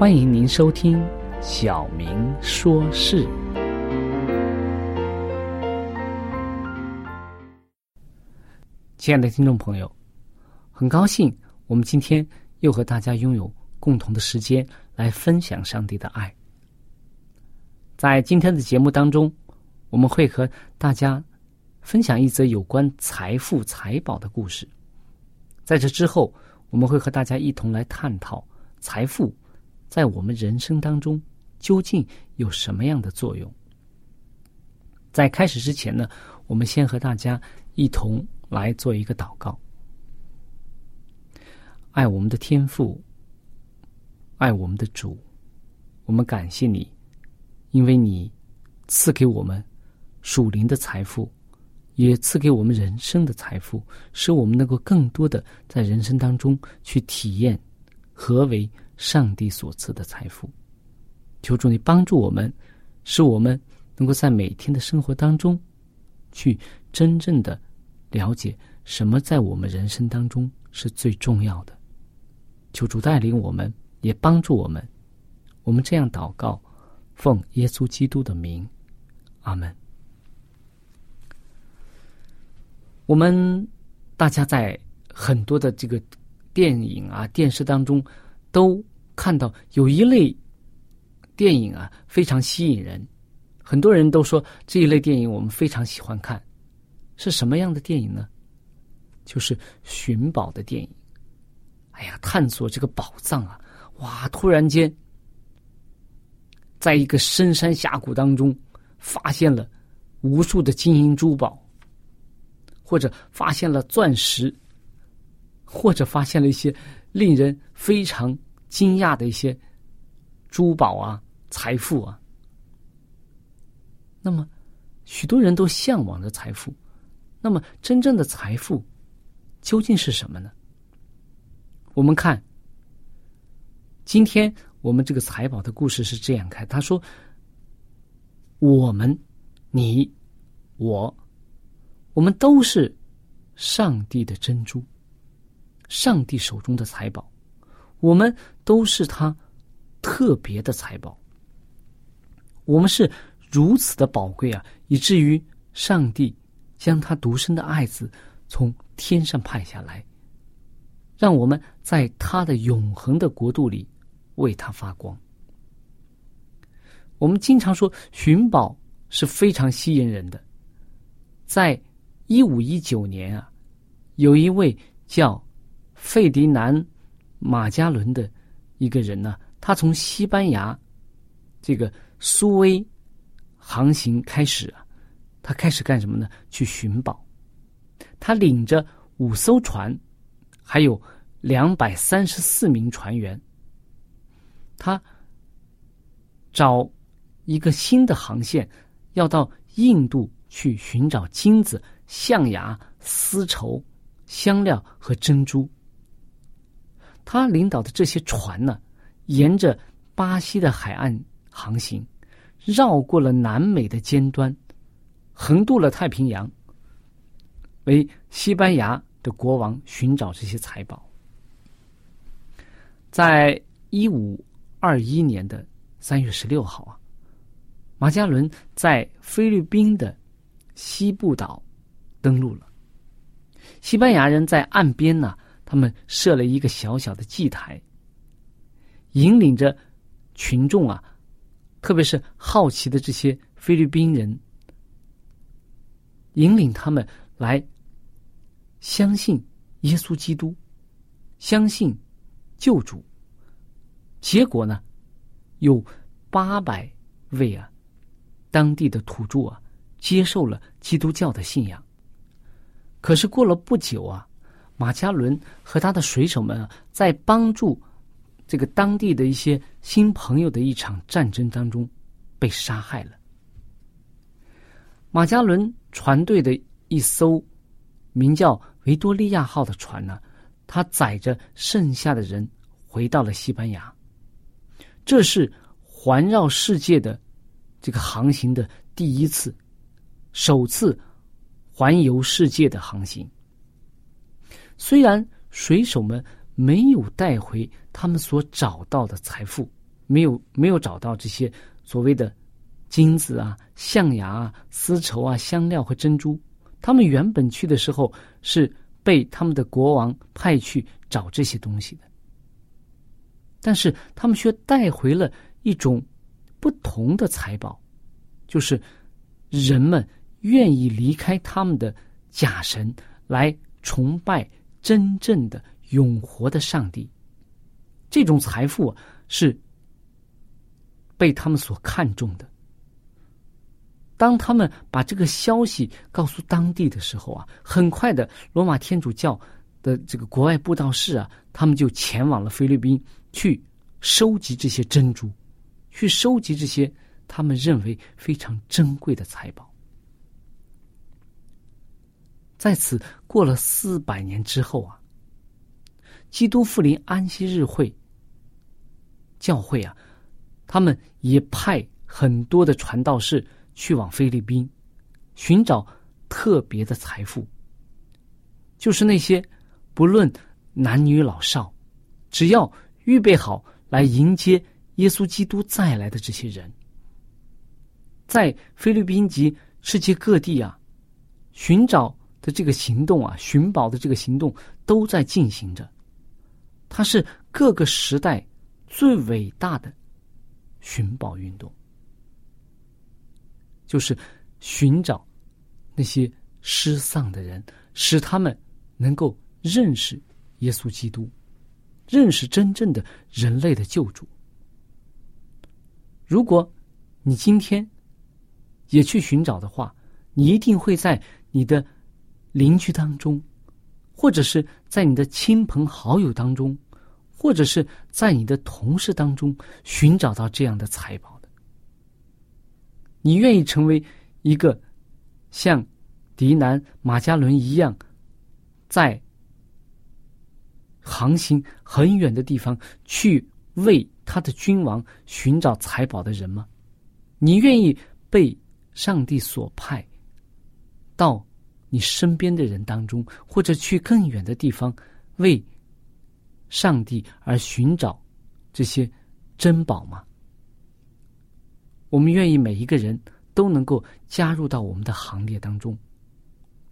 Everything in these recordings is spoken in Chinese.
欢迎您收听《小明说事》。亲爱的听众朋友，很高兴我们今天又和大家拥有共同的时间来分享上帝的爱。在今天的节目当中，我们会和大家分享一则有关财富财宝的故事。在这之后，我们会和大家一同来探讨财富。在我们人生当中，究竟有什么样的作用？在开始之前呢，我们先和大家一同来做一个祷告。爱我们的天父，爱我们的主，我们感谢你，因为你赐给我们属灵的财富，也赐给我们人生的财富，使我们能够更多的在人生当中去体验何为。上帝所赐的财富，求主你帮助我们，使我们能够在每天的生活当中，去真正的了解什么在我们人生当中是最重要的。求主带领我们，也帮助我们。我们这样祷告，奉耶稣基督的名，阿门。我们大家在很多的这个电影啊、电视当中都。看到有一类电影啊，非常吸引人，很多人都说这一类电影我们非常喜欢看。是什么样的电影呢？就是寻宝的电影。哎呀，探索这个宝藏啊！哇，突然间，在一个深山峡谷当中，发现了无数的金银珠宝，或者发现了钻石，或者发现了一些令人非常。惊讶的一些珠宝啊，财富啊，那么许多人都向往着财富。那么，真正的财富究竟是什么呢？我们看，今天我们这个财宝的故事是这样开：他说，我们，你，我，我们都是上帝的珍珠，上帝手中的财宝。我们都是他特别的财宝，我们是如此的宝贵啊，以至于上帝将他独生的爱子从天上派下来，让我们在他的永恒的国度里为他发光。我们经常说寻宝是非常吸引人的，在一五一九年啊，有一位叫费迪南马加伦的一个人呢，他从西班牙这个苏威航行开始啊，他开始干什么呢？去寻宝。他领着五艘船，还有两百三十四名船员。他找一个新的航线，要到印度去寻找金子、象牙、丝绸、香料和珍珠。他领导的这些船呢，沿着巴西的海岸航行，绕过了南美的尖端，横渡了太平洋。为西班牙的国王寻找这些财宝。在一五二一年的三月十六号啊，马加伦在菲律宾的西部岛登陆了。西班牙人在岸边呢，他们设了一个小小的祭台，引领着群众啊，特别是好奇的这些菲律宾人，引领他们来。相信耶稣基督，相信救主。结果呢，有八百位啊，当地的土著啊，接受了基督教的信仰。可是过了不久啊，马加伦和他的水手们啊，在帮助这个当地的一些新朋友的一场战争当中，被杀害了。马加伦船队的一艘名叫。维多利亚号的船呢，它载着剩下的人回到了西班牙。这是环绕世界的这个航行的第一次，首次环游世界的航行。虽然水手们没有带回他们所找到的财富，没有没有找到这些所谓的金子啊、象牙啊、丝绸啊、香料和珍珠。他们原本去的时候是被他们的国王派去找这些东西的，但是他们却带回了一种不同的财宝，就是人们愿意离开他们的假神，来崇拜真正的永活的上帝。这种财富是被他们所看重的。当他们把这个消息告诉当地的时候啊，很快的，罗马天主教的这个国外布道士啊，他们就前往了菲律宾，去收集这些珍珠，去收集这些他们认为非常珍贵的财宝。在此过了四百年之后啊，基督复临安息日会教会啊，他们也派很多的传道士。去往菲律宾，寻找特别的财富，就是那些不论男女老少，只要预备好来迎接耶稣基督再来的这些人，在菲律宾及世界各地啊，寻找的这个行动啊，寻宝的这个行动都在进行着，它是各个时代最伟大的寻宝运动。就是寻找那些失丧的人，使他们能够认识耶稣基督，认识真正的人类的救主。如果你今天也去寻找的话，你一定会在你的邻居当中，或者是在你的亲朋好友当中，或者是在你的同事当中寻找到这样的财宝的。你愿意成为一个像迪南马加伦一样，在航行很远的地方去为他的君王寻找财宝的人吗？你愿意被上帝所派到你身边的人当中，或者去更远的地方为上帝而寻找这些珍宝吗？我们愿意每一个人都能够加入到我们的行列当中，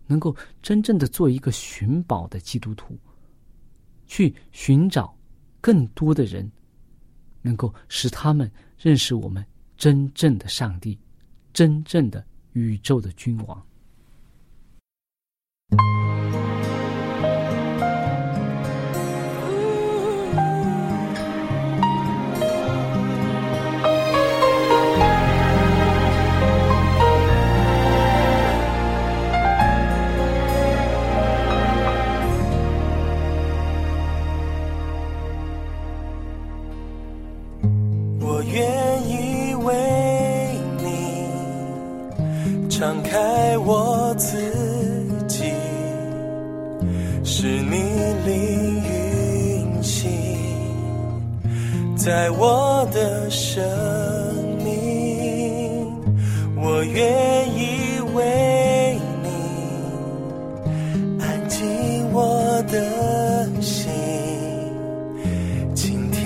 能够真正的做一个寻宝的基督徒，去寻找更多的人，能够使他们认识我们真正的上帝，真正的宇宙的君王。you. 在我的生命我愿意为你安静我的心倾听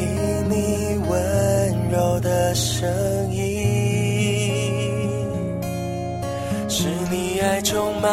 你温柔的声音是你爱充满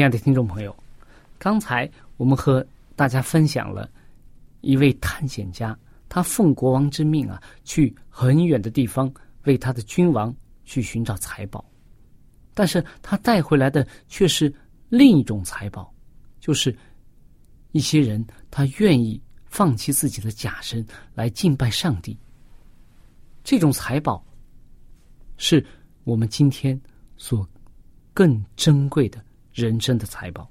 亲爱的听众朋友，刚才我们和大家分享了一位探险家，他奉国王之命啊，去很远的地方为他的君王去寻找财宝，但是他带回来的却是另一种财宝，就是一些人他愿意放弃自己的假身来敬拜上帝。这种财宝是我们今天所更珍贵的。人生的财宝，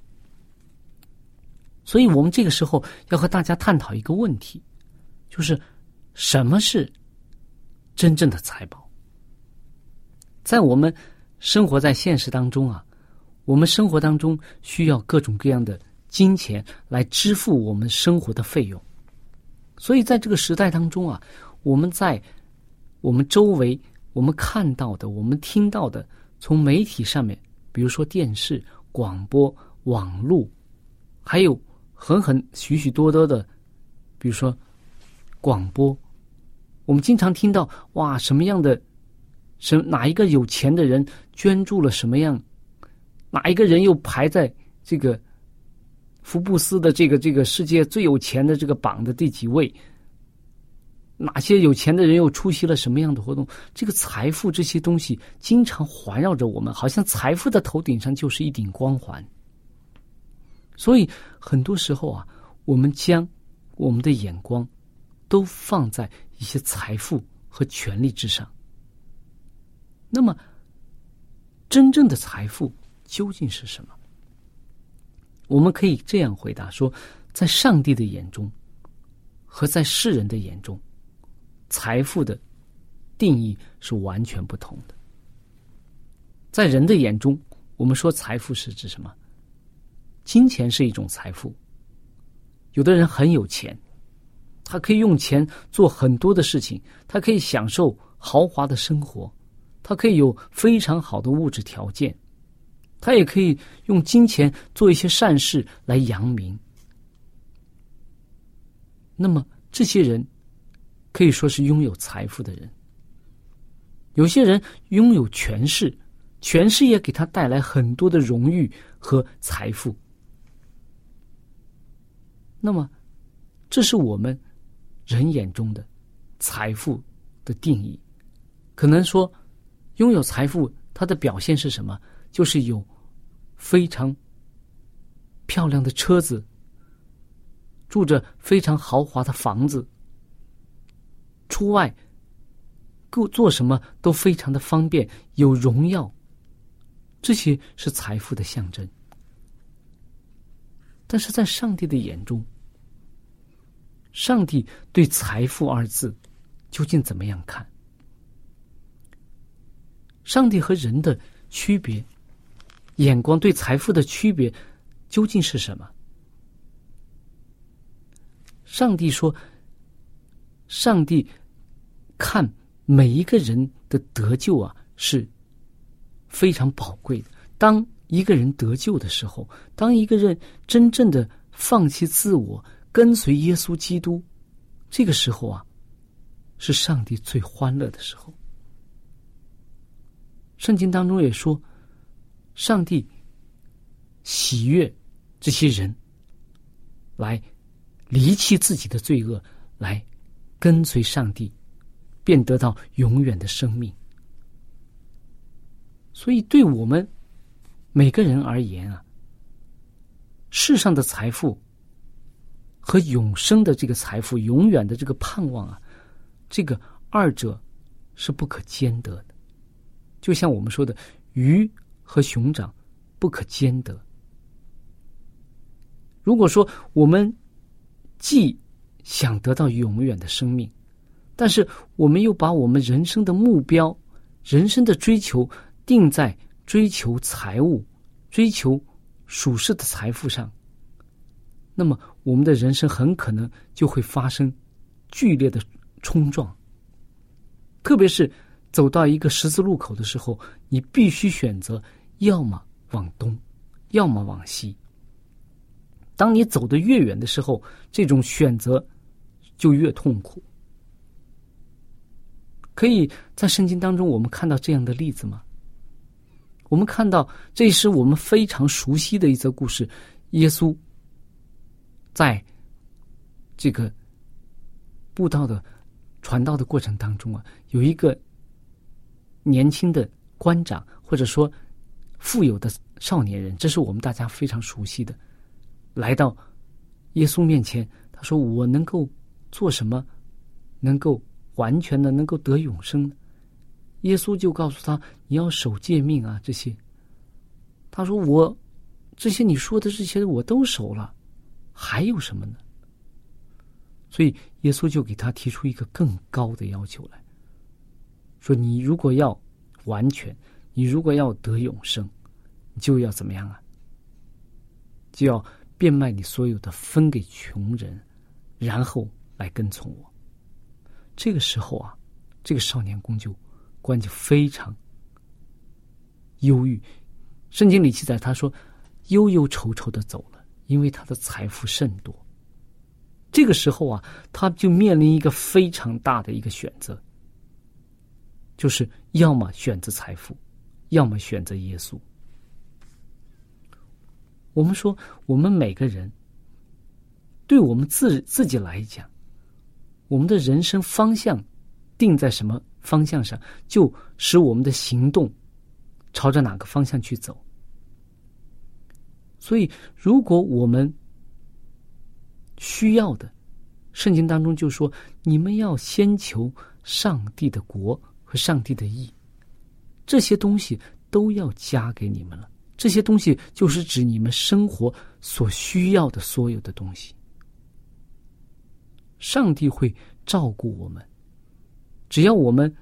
所以我们这个时候要和大家探讨一个问题，就是什么是真正的财宝？在我们生活在现实当中啊，我们生活当中需要各种各样的金钱来支付我们生活的费用，所以在这个时代当中啊，我们在我们周围我们看到的、我们听到的，从媒体上面，比如说电视。广播、网络，还有很很许许多多的，比如说广播，我们经常听到哇，什么样的，什哪一个有钱的人捐助了什么样，哪一个人又排在这个福布斯的这个这个世界最有钱的这个榜的第几位？哪些有钱的人又出席了什么样的活动？这个财富这些东西经常环绕着我们，好像财富的头顶上就是一顶光环。所以很多时候啊，我们将我们的眼光都放在一些财富和权力之上。那么，真正的财富究竟是什么？我们可以这样回答说：在上帝的眼中，和在世人的眼中。财富的定义是完全不同的。在人的眼中，我们说财富是指什么？金钱是一种财富。有的人很有钱，他可以用钱做很多的事情，他可以享受豪华的生活，他可以有非常好的物质条件，他也可以用金钱做一些善事来扬名。那么这些人。可以说是拥有财富的人。有些人拥有权势，权势也给他带来很多的荣誉和财富。那么，这是我们人眼中的财富的定义。可能说，拥有财富，它的表现是什么？就是有非常漂亮的车子，住着非常豪华的房子。出外，够做什么都非常的方便，有荣耀。这些是财富的象征。但是在上帝的眼中，上帝对“财富”二字究竟怎么样看？上帝和人的区别，眼光对财富的区别究竟是什么？上帝说：“上帝。”看每一个人的得救啊，是非常宝贵的。当一个人得救的时候，当一个人真正的放弃自我，跟随耶稣基督，这个时候啊，是上帝最欢乐的时候。圣经当中也说，上帝喜悦这些人来离弃自己的罪恶，来跟随上帝。便得到永远的生命。所以，对我们每个人而言啊，世上的财富和永生的这个财富、永远的这个盼望啊，这个二者是不可兼得的。就像我们说的，鱼和熊掌不可兼得。如果说我们既想得到永远的生命，但是，我们又把我们人生的目标、人生的追求定在追求财物、追求属世的财富上，那么我们的人生很可能就会发生剧烈的冲撞。特别是走到一个十字路口的时候，你必须选择要么往东，要么往西。当你走得越远的时候，这种选择就越痛苦。可以在圣经当中，我们看到这样的例子吗？我们看到这是我们非常熟悉的一则故事。耶稣在这个布道的传道的过程当中啊，有一个年轻的官长，或者说富有的少年人，这是我们大家非常熟悉的，来到耶稣面前，他说：“我能够做什么，能够完全的能够得永生？”耶稣就告诉他：“你要守诫命啊，这些。”他说：“我这些你说的这些我都守了，还有什么呢？”所以耶稣就给他提出一个更高的要求来说：“你如果要完全，你如果要得永生，你就要怎么样啊？就要变卖你所有的，分给穷人，然后来跟从我。”这个时候啊，这个少年宫就。关就非常忧郁，圣经里记载，他说忧忧愁愁的走了，因为他的财富甚多。这个时候啊，他就面临一个非常大的一个选择，就是要么选择财富，要么选择耶稣。我们说，我们每个人，对我们自自己来讲，我们的人生方向定在什么？方向上，就使我们的行动朝着哪个方向去走。所以，如果我们需要的，圣经当中就说：“你们要先求上帝的国和上帝的义，这些东西都要加给你们了。这些东西就是指你们生活所需要的所有的东西。上帝会照顾我们。”只要我们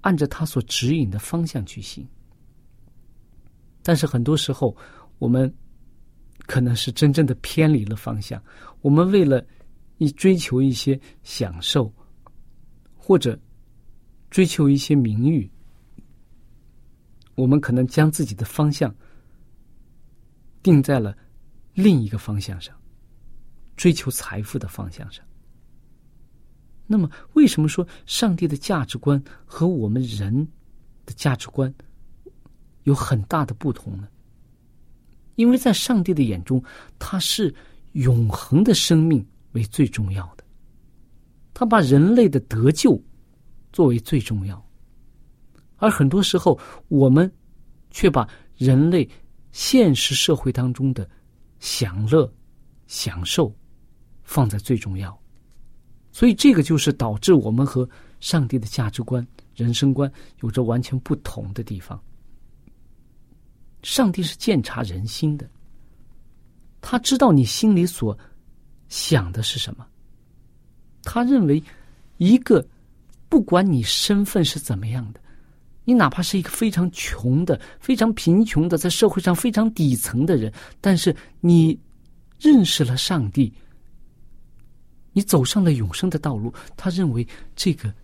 按着他所指引的方向去行，但是很多时候我们可能是真正的偏离了方向。我们为了一追求一些享受，或者追求一些名誉，我们可能将自己的方向定在了另一个方向上，追求财富的方向上。那么，为什么说上帝的价值观和我们人的价值观有很大的不同呢？因为在上帝的眼中，他是永恒的生命为最重要的，他把人类的得救作为最重要，而很多时候我们却把人类现实社会当中的享乐、享受放在最重要。所以，这个就是导致我们和上帝的价值观、人生观有着完全不同的地方。上帝是鉴察人心的，他知道你心里所想的是什么。他认为，一个不管你身份是怎么样的，你哪怕是一个非常穷的、非常贫穷的，在社会上非常底层的人，但是你认识了上帝。你走上了永生的道路，他认为这个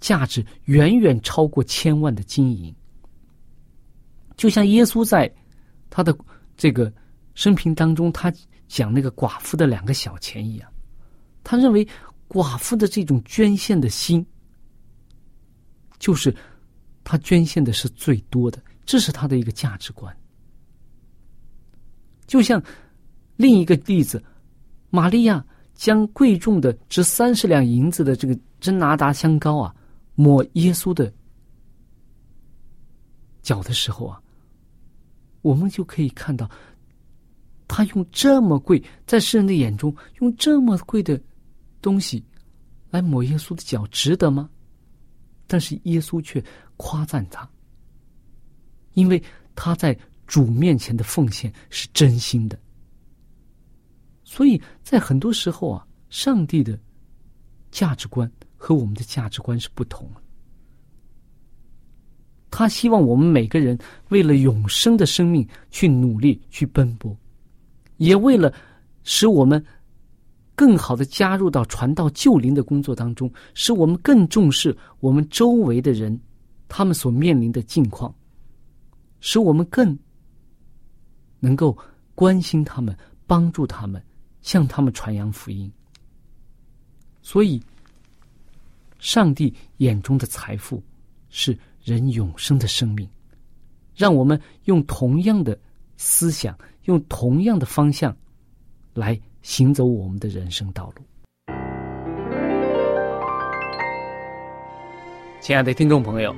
价值远远超过千万的金银。就像耶稣在他的这个生平当中，他讲那个寡妇的两个小钱一样，他认为寡妇的这种捐献的心，就是他捐献的是最多的，这是他的一个价值观。就像另一个例子，玛利亚。将贵重的值三十两银子的这个真拿达香膏啊，抹耶稣的脚的时候啊，我们就可以看到，他用这么贵，在世人的眼中用这么贵的东西来抹耶稣的脚，值得吗？但是耶稣却夸赞他，因为他在主面前的奉献是真心的。所以在很多时候啊，上帝的价值观和我们的价值观是不同的。他希望我们每个人为了永生的生命去努力、去奔波，也为了使我们更好的加入到传道救灵的工作当中，使我们更重视我们周围的人他们所面临的境况，使我们更能够关心他们、帮助他们。向他们传扬福音，所以，上帝眼中的财富是人永生的生命，让我们用同样的思想，用同样的方向来行走我们的人生道路。亲爱的听众朋友，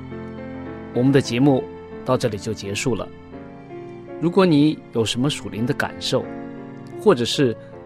我们的节目到这里就结束了。如果你有什么属灵的感受，或者是